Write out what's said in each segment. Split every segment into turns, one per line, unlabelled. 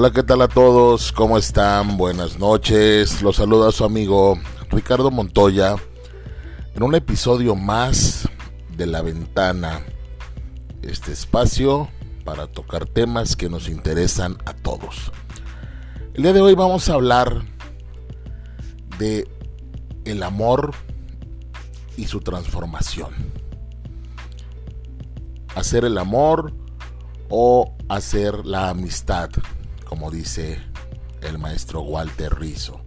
Hola, ¿qué tal a todos? ¿Cómo están? Buenas noches. Los saluda su amigo Ricardo Montoya en un episodio más de La Ventana. Este espacio para tocar temas que nos interesan a todos. El día de hoy vamos a hablar de el amor y su transformación. Hacer el amor o hacer la amistad como dice el maestro Walter Rizzo.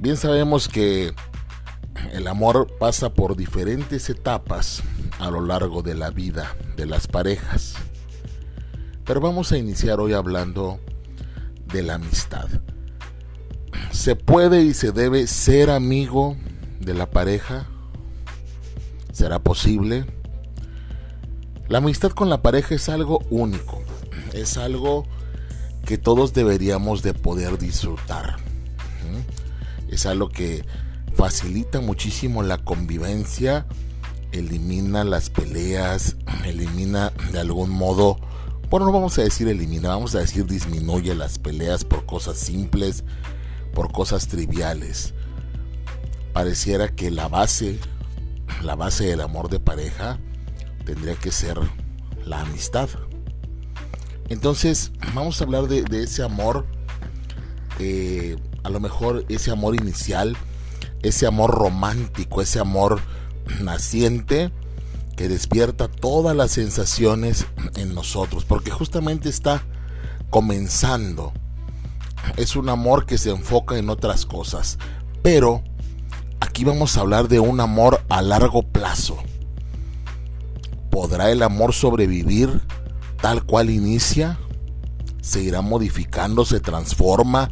Bien sabemos que el amor pasa por diferentes etapas a lo largo de la vida de las parejas. Pero vamos a iniciar hoy hablando de la amistad. ¿Se puede y se debe ser amigo de la pareja? ¿Será posible? La amistad con la pareja es algo único es algo que todos deberíamos de poder disfrutar. Es algo que facilita muchísimo la convivencia, elimina las peleas, elimina de algún modo, bueno, no vamos a decir elimina, vamos a decir disminuye las peleas por cosas simples, por cosas triviales. Pareciera que la base, la base del amor de pareja tendría que ser la amistad. Entonces, vamos a hablar de, ese amor, eh, a lo mejor ese amor inicial, ese amor romántico, ese amor naciente que despierta todas las sensaciones en nosotros, porque justamente está comenzando. Es un amor que se enfoca en otras cosas, pero aquí vamos a hablar de un amor a largo plazo. ¿Podrá el amor sobrevivir tal cual inicia, se irá modificando, se transforma,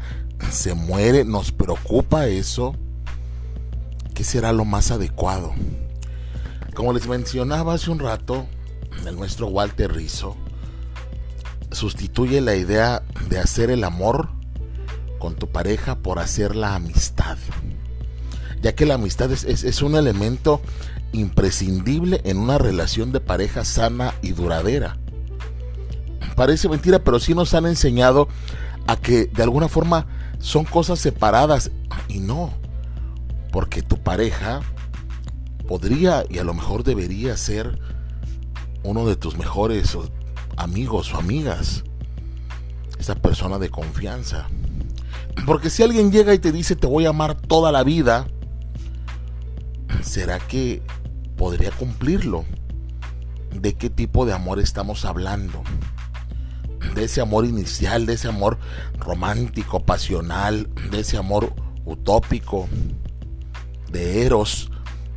se muere, nos preocupa eso. ¿Qué será lo más adecuado? Como les mencionaba hace un rato, el nuestro Walter Rizzo sustituye la idea de hacer el amor con tu pareja por hacer la amistad. Ya que la amistad es, es un elemento imprescindible en una relación de pareja sana y duradera parece mentira, pero sí nos han enseñado a que de alguna forma son cosas separadas y no, porque tu pareja podría y a lo mejor debería ser uno de tus mejores amigos o amigas, esa persona de confianza. Porque si alguien llega y te dice te voy a amar toda la vida, ¿será que podría cumplirlo? ¿De qué tipo de amor estamos hablando? De ese amor inicial, de ese amor romántico, pasional, de ese amor utópico, de eros,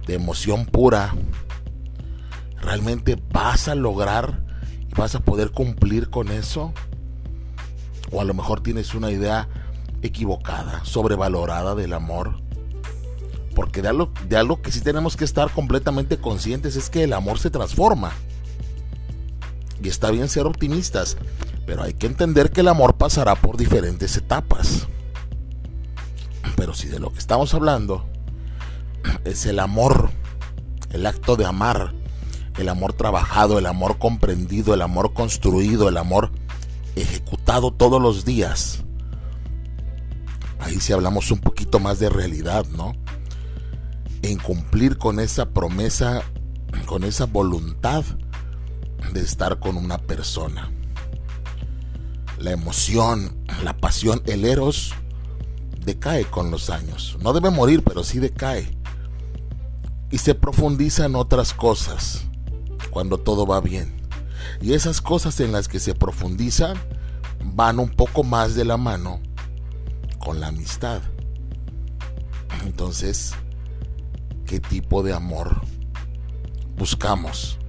de emoción pura, ¿realmente vas a lograr y vas a poder cumplir con eso? O a lo mejor tienes una idea equivocada, sobrevalorada del amor. Porque de algo, de algo que sí tenemos que estar completamente conscientes es que el amor se transforma. Y está bien ser optimistas, pero hay que entender que el amor pasará por diferentes etapas. Pero si de lo que estamos hablando es el amor, el acto de amar, el amor trabajado, el amor comprendido, el amor construido, el amor ejecutado todos los días. Ahí sí hablamos un poquito más de realidad, ¿no? En cumplir con esa promesa, con esa voluntad de estar con una persona la emoción, la pasión, el eros decae con los años. No debe morir, pero sí decae. Y se profundiza en otras cosas cuando todo va bien. Y esas cosas en las que se profundizan van un poco más de la mano con la amistad. Entonces, ¿qué tipo de amor buscamos?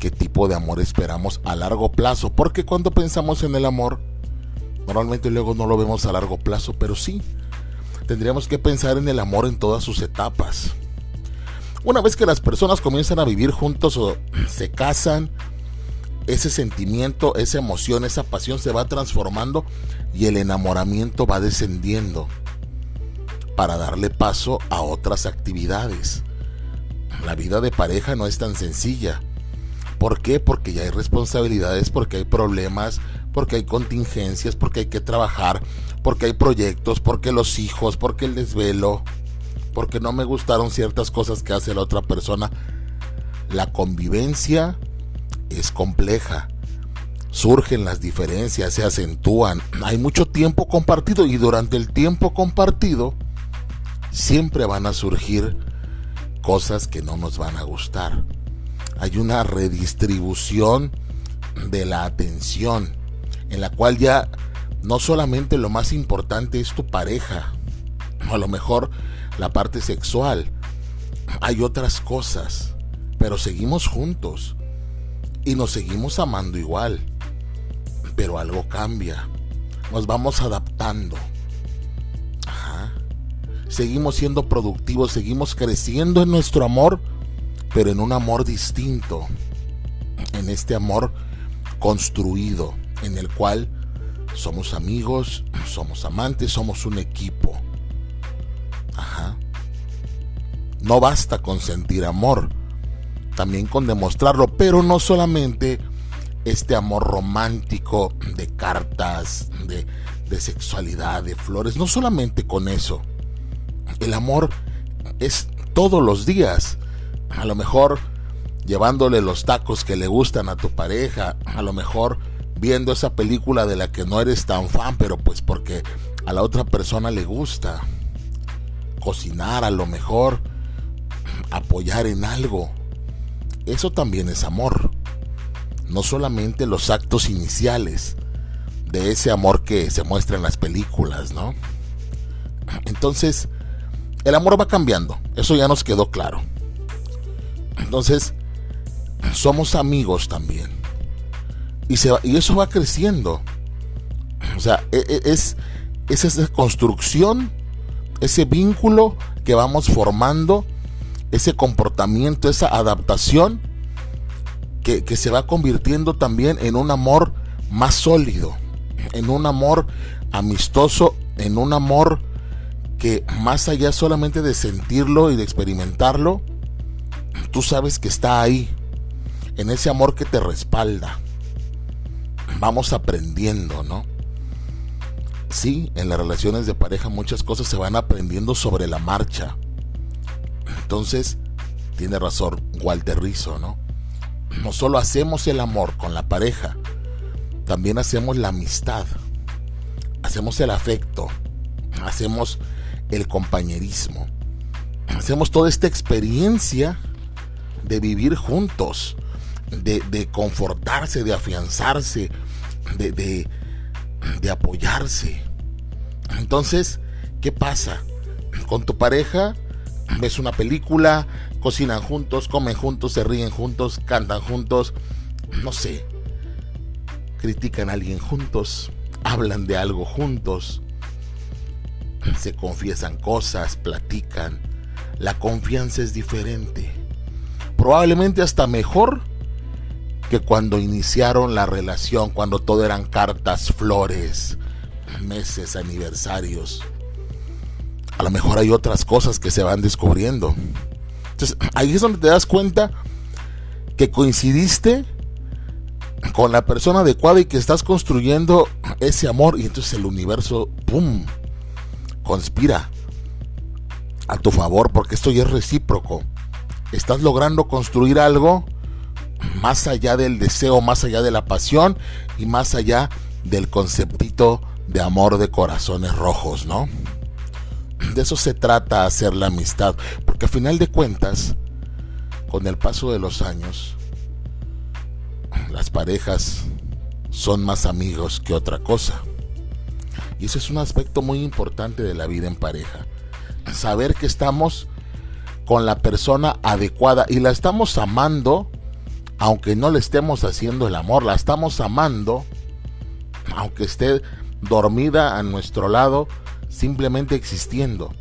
Qué tipo de amor esperamos a largo plazo. Porque cuando pensamos en el amor, normalmente luego no lo vemos a largo plazo, pero sí, tendríamos que pensar en el amor en todas sus etapas. Una vez que las personas comienzan a vivir juntos o se casan, ese sentimiento, esa emoción, esa pasión se va transformando y el enamoramiento va descendiendo para darle paso a otras actividades. La vida de pareja no es tan sencilla ¿Por qué? Porque ya hay responsabilidades, porque hay problemas, porque hay contingencias, porque hay que trabajar, porque hay proyectos, porque los hijos, porque el desvelo, porque no me gustaron ciertas cosas que hace la otra persona. La convivencia es compleja. Surgen las diferencias, se acentúan. Hay mucho tiempo compartido y durante el tiempo compartido siempre van a surgir cosas que no nos van a gustar. Hay una redistribución de la atención en la cual ya no solamente lo más importante es tu pareja, o a lo mejor la parte sexual, hay otras cosas, pero seguimos juntos y nos seguimos amando igual, pero algo cambia, nos vamos adaptando. Seguimos siendo productivos, seguimos creciendo en nuestro amor, pero en un amor distinto, en este amor construido, en el cual somos amigos, somos amantes, somos un equipo. Ajá. No basta con sentir amor, también con demostrarlo, pero no solamente este amor romántico de cartas, de, de sexualidad, de flores, no solamente con eso. El amor es todos los días. A lo mejor llevándole los tacos que le gustan a tu pareja, a lo mejor viendo esa película de la que no eres tan fan, pero pues porque a la otra persona le gusta. Cocinar a lo mejor, apoyar en algo. Eso también es amor. No solamente los actos iniciales de ese amor que se muestra en las películas, ¿no? Entonces, el amor va cambiando. Eso ya nos quedó claro. Entonces, somos amigos también y, se y eso va creciendo. O sea, e, e, es, es esa construcción, ese vínculo que vamos formando, ese comportamiento, esa adaptación que, se va convirtiendo también en un amor más sólido, en un amor amistoso, en un amor que más allá solamente de sentirlo y de experimentarlo, tú sabes que está ahí, en ese amor que te respalda vamos aprendiendo, ¿no? Sí, en las relaciones de pareja muchas cosas se van aprendiendo sobre la marcha. Entonces, tiene razón Walter Rizzo, ¿no? No solo hacemos el amor con la pareja, también hacemos la amistad, hacemos el afecto, hacemos el compañerismo, hacemos toda esta experiencia de vivir juntos, de, confortarse, de afianzarse, de, de, apoyarse. Entonces, ¿qué pasa? Con tu pareja ves una película, cocinan juntos, comen juntos, se ríen juntos, cantan juntos, no sé, critican a alguien juntos, hablan de algo juntos, se confiesan cosas, platican. La confianza es diferente. Probablemente hasta mejor que cuando iniciaron la relación, cuando todo eran cartas, flores, meses, aniversarios. A lo mejor hay otras cosas que se van descubriendo. Entonces, ahí es donde te das cuenta que coincidiste con la persona adecuada y que estás construyendo ese amor y entonces el universo, ¡pum!, conspira a tu favor porque esto ya es recíproco. Estás logrando construir algo más allá del deseo, más allá de la pasión y más allá del conceptito de amor de corazones rojos, ¿no? De eso se trata hacer la amistad, porque a final de cuentas, con el paso de los años, las parejas son más amigos que otra cosa. Y eso es un aspecto muy importante de la vida en pareja. Saber que estamos con la persona adecuada y la estamos amando aunque no le estemos haciendo el amor, la estamos amando, aunque esté dormida a nuestro lado, simplemente existiendo.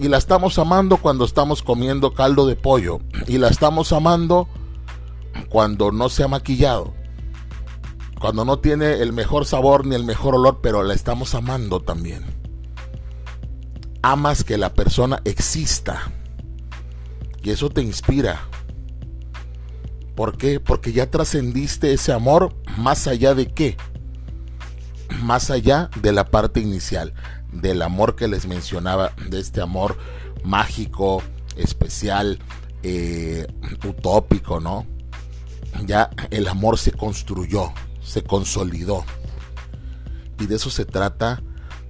Y la estamos amando cuando estamos comiendo caldo de pollo. Y la estamos amando cuando no se ha maquillado. Cuando no tiene el mejor sabor ni el mejor olor, pero la estamos amando también. Amas que la persona exista. Y eso te inspira ¿Por qué? Porque ya trascendiste ese amor más allá de qué? Más allá de la parte inicial, del amor que les mencionaba, de este amor mágico, especial, eh, utópico, ¿no? Ya el amor se construyó, se consolidó. Y de eso se trata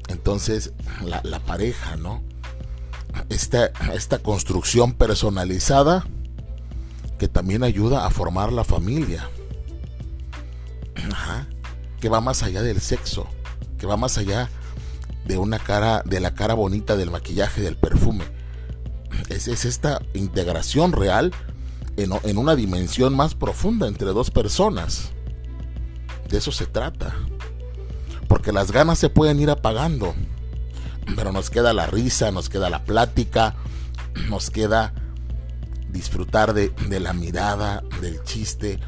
entonces la, la pareja, ¿no? Esta, esta construcción personalizada que también ayuda a formar la familia. Que va más allá del sexo, que va más allá de una cara, de la cara bonita del maquillaje, del perfume. Es, es esta integración real en, en una dimensión más profunda entre dos personas. De eso se trata. Porque las ganas se pueden ir apagando. Pero nos queda la risa, nos queda la plática, nos queda disfrutar de, la mirada, del chiste,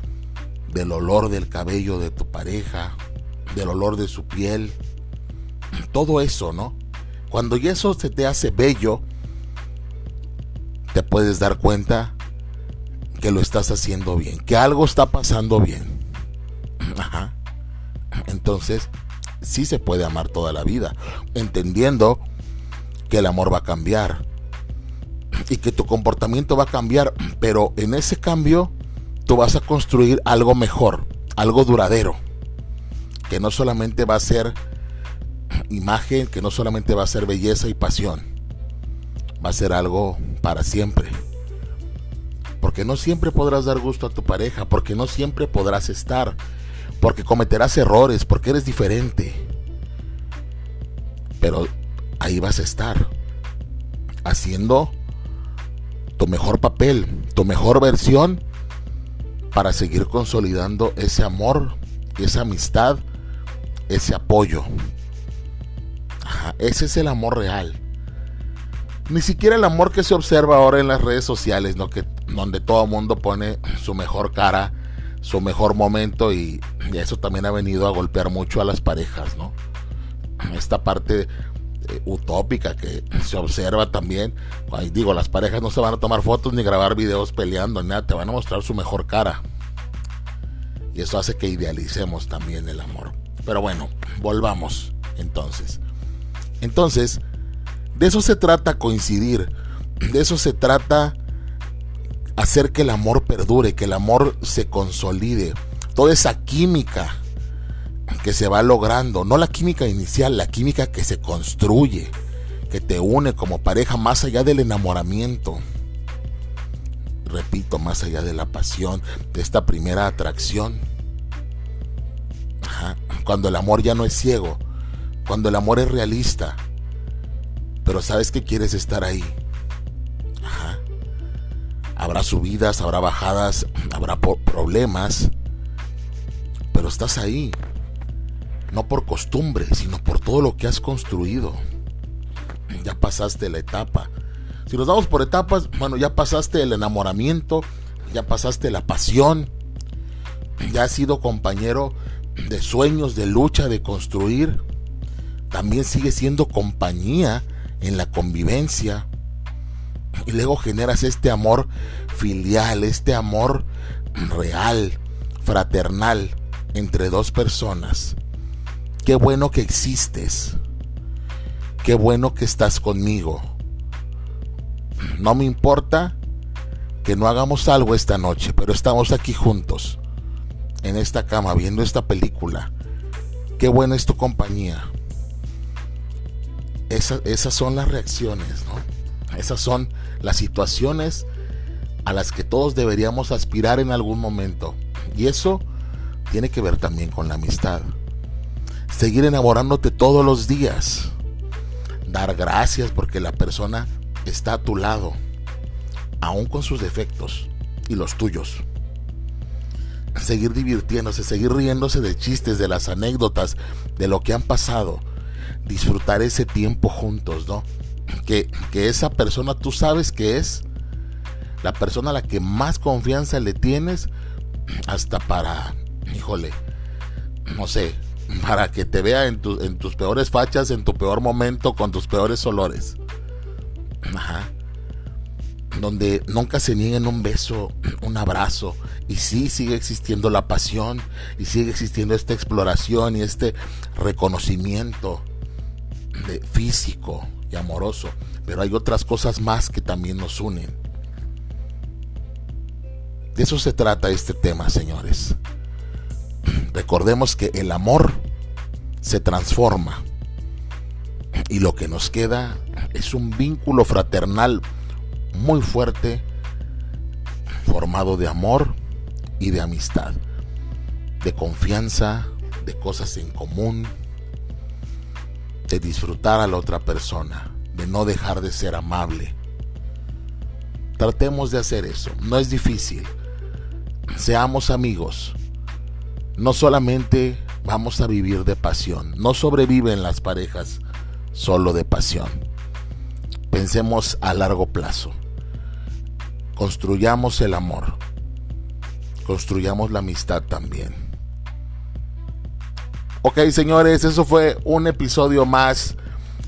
del olor del cabello de tu pareja, del olor de su piel, todo eso, ¿no? Cuando ya eso se te hace bello, te puedes dar cuenta que lo estás haciendo bien, que algo está pasando bien. Ajá. Entonces, sí se puede amar toda la vida, entendiendo que el amor va a cambiar, y que tu comportamiento va a cambiar, pero en ese cambio tú vas a construir algo mejor, algo duradero, que no solamente va a ser imagen, que no solamente va a ser belleza y pasión, va a ser algo para siempre. Porque no siempre podrás dar gusto a tu pareja, porque no siempre podrás estar, porque cometerás errores, porque eres diferente. Pero ahí vas a estar, haciendo tu mejor papel, tu mejor versión para seguir consolidando ese amor, esa amistad, ese apoyo. ese es el amor real. Ni siquiera el amor que se observa ahora en las redes sociales, ¿no? que, donde todo el mundo pone su mejor cara, su mejor momento y, eso también ha venido a golpear mucho a las parejas, ¿no? Esta parte eh, utópica que se observa también. digo, las parejas no se van a tomar fotos ni grabar videos peleando, nada, te van a mostrar su mejor cara. Y eso hace que idealicemos también el amor. Pero bueno, volvamos entonces. Entonces, de eso se trata coincidir. De eso se trata hacer que el amor perdure, que el amor se consolide. Toda esa química que se va logrando, no la química inicial, la química que se construye, que te une como pareja más allá del enamoramiento. Repito, más allá de la pasión, de esta primera atracción. Cuando el amor ya no es ciego, cuando el amor es realista, pero sabes que quieres estar ahí. Habrá subidas, habrá bajadas, habrá problemas, pero estás ahí no por costumbre, sino por todo lo que has construido. Ya pasaste la etapa. Si nos damos por etapas, bueno, ya pasaste el enamoramiento, ya pasaste la pasión, ya has sido compañero de sueños, de lucha, de construir. También sigue siendo compañía en la convivencia. Y luego generas este amor filial, este amor real, fraternal entre dos personas Qué bueno que existes. Qué bueno que estás conmigo. No me importa que no hagamos algo esta noche, pero estamos aquí juntos, en esta cama, viendo esta película. Qué buena es tu compañía. esas son las reacciones, ¿no? Esas son las situaciones a las que todos deberíamos aspirar en algún momento. Y eso tiene que ver también con la amistad seguir enamorándote todos los días. Dar gracias porque la persona está a tu lado, aún con sus defectos y los tuyos. Seguir divirtiéndose, seguir riéndose de chistes, de las anécdotas, de lo que han pasado. Disfrutar ese tiempo juntos, ¿no? Que, que esa persona tú sabes que es la persona a la que más confianza le tienes hasta para, híjole, no sé, para que te vea en, en tus peores fachas, en tu peor momento, con tus peores olores. Ajá. donde nunca se nieguen un beso, un abrazo, y sí sigue existiendo la pasión, y sigue existiendo esta exploración y este reconocimiento físico amoroso, pero hay otras cosas más que también nos unen. De eso se trata este tema, señores. Recordemos que el amor se transforma y lo que nos queda es un vínculo fraternal muy fuerte formado de amor y de amistad, de confianza, de cosas en común, de disfrutar a la otra persona, de no dejar de ser amable. Tratemos de hacer eso, no es difícil. Seamos amigos. No solamente vamos a vivir de pasión, no sobreviven las parejas solo de pasión. Pensemos a largo plazo. Construyamos el amor. Construyamos la amistad también. Ok, señores, eso fue un episodio más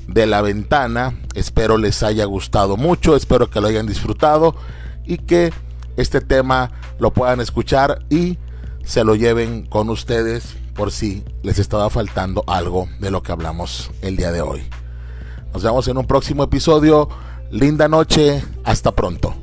de La Ventana. Espero les haya gustado mucho, espero que lo hayan disfrutado y que este tema lo puedan escuchar y se lo lleven con ustedes por si les estaba faltando algo de lo que hablamos el día de hoy. Nos vemos en un próximo episodio. Linda noche, hasta pronto.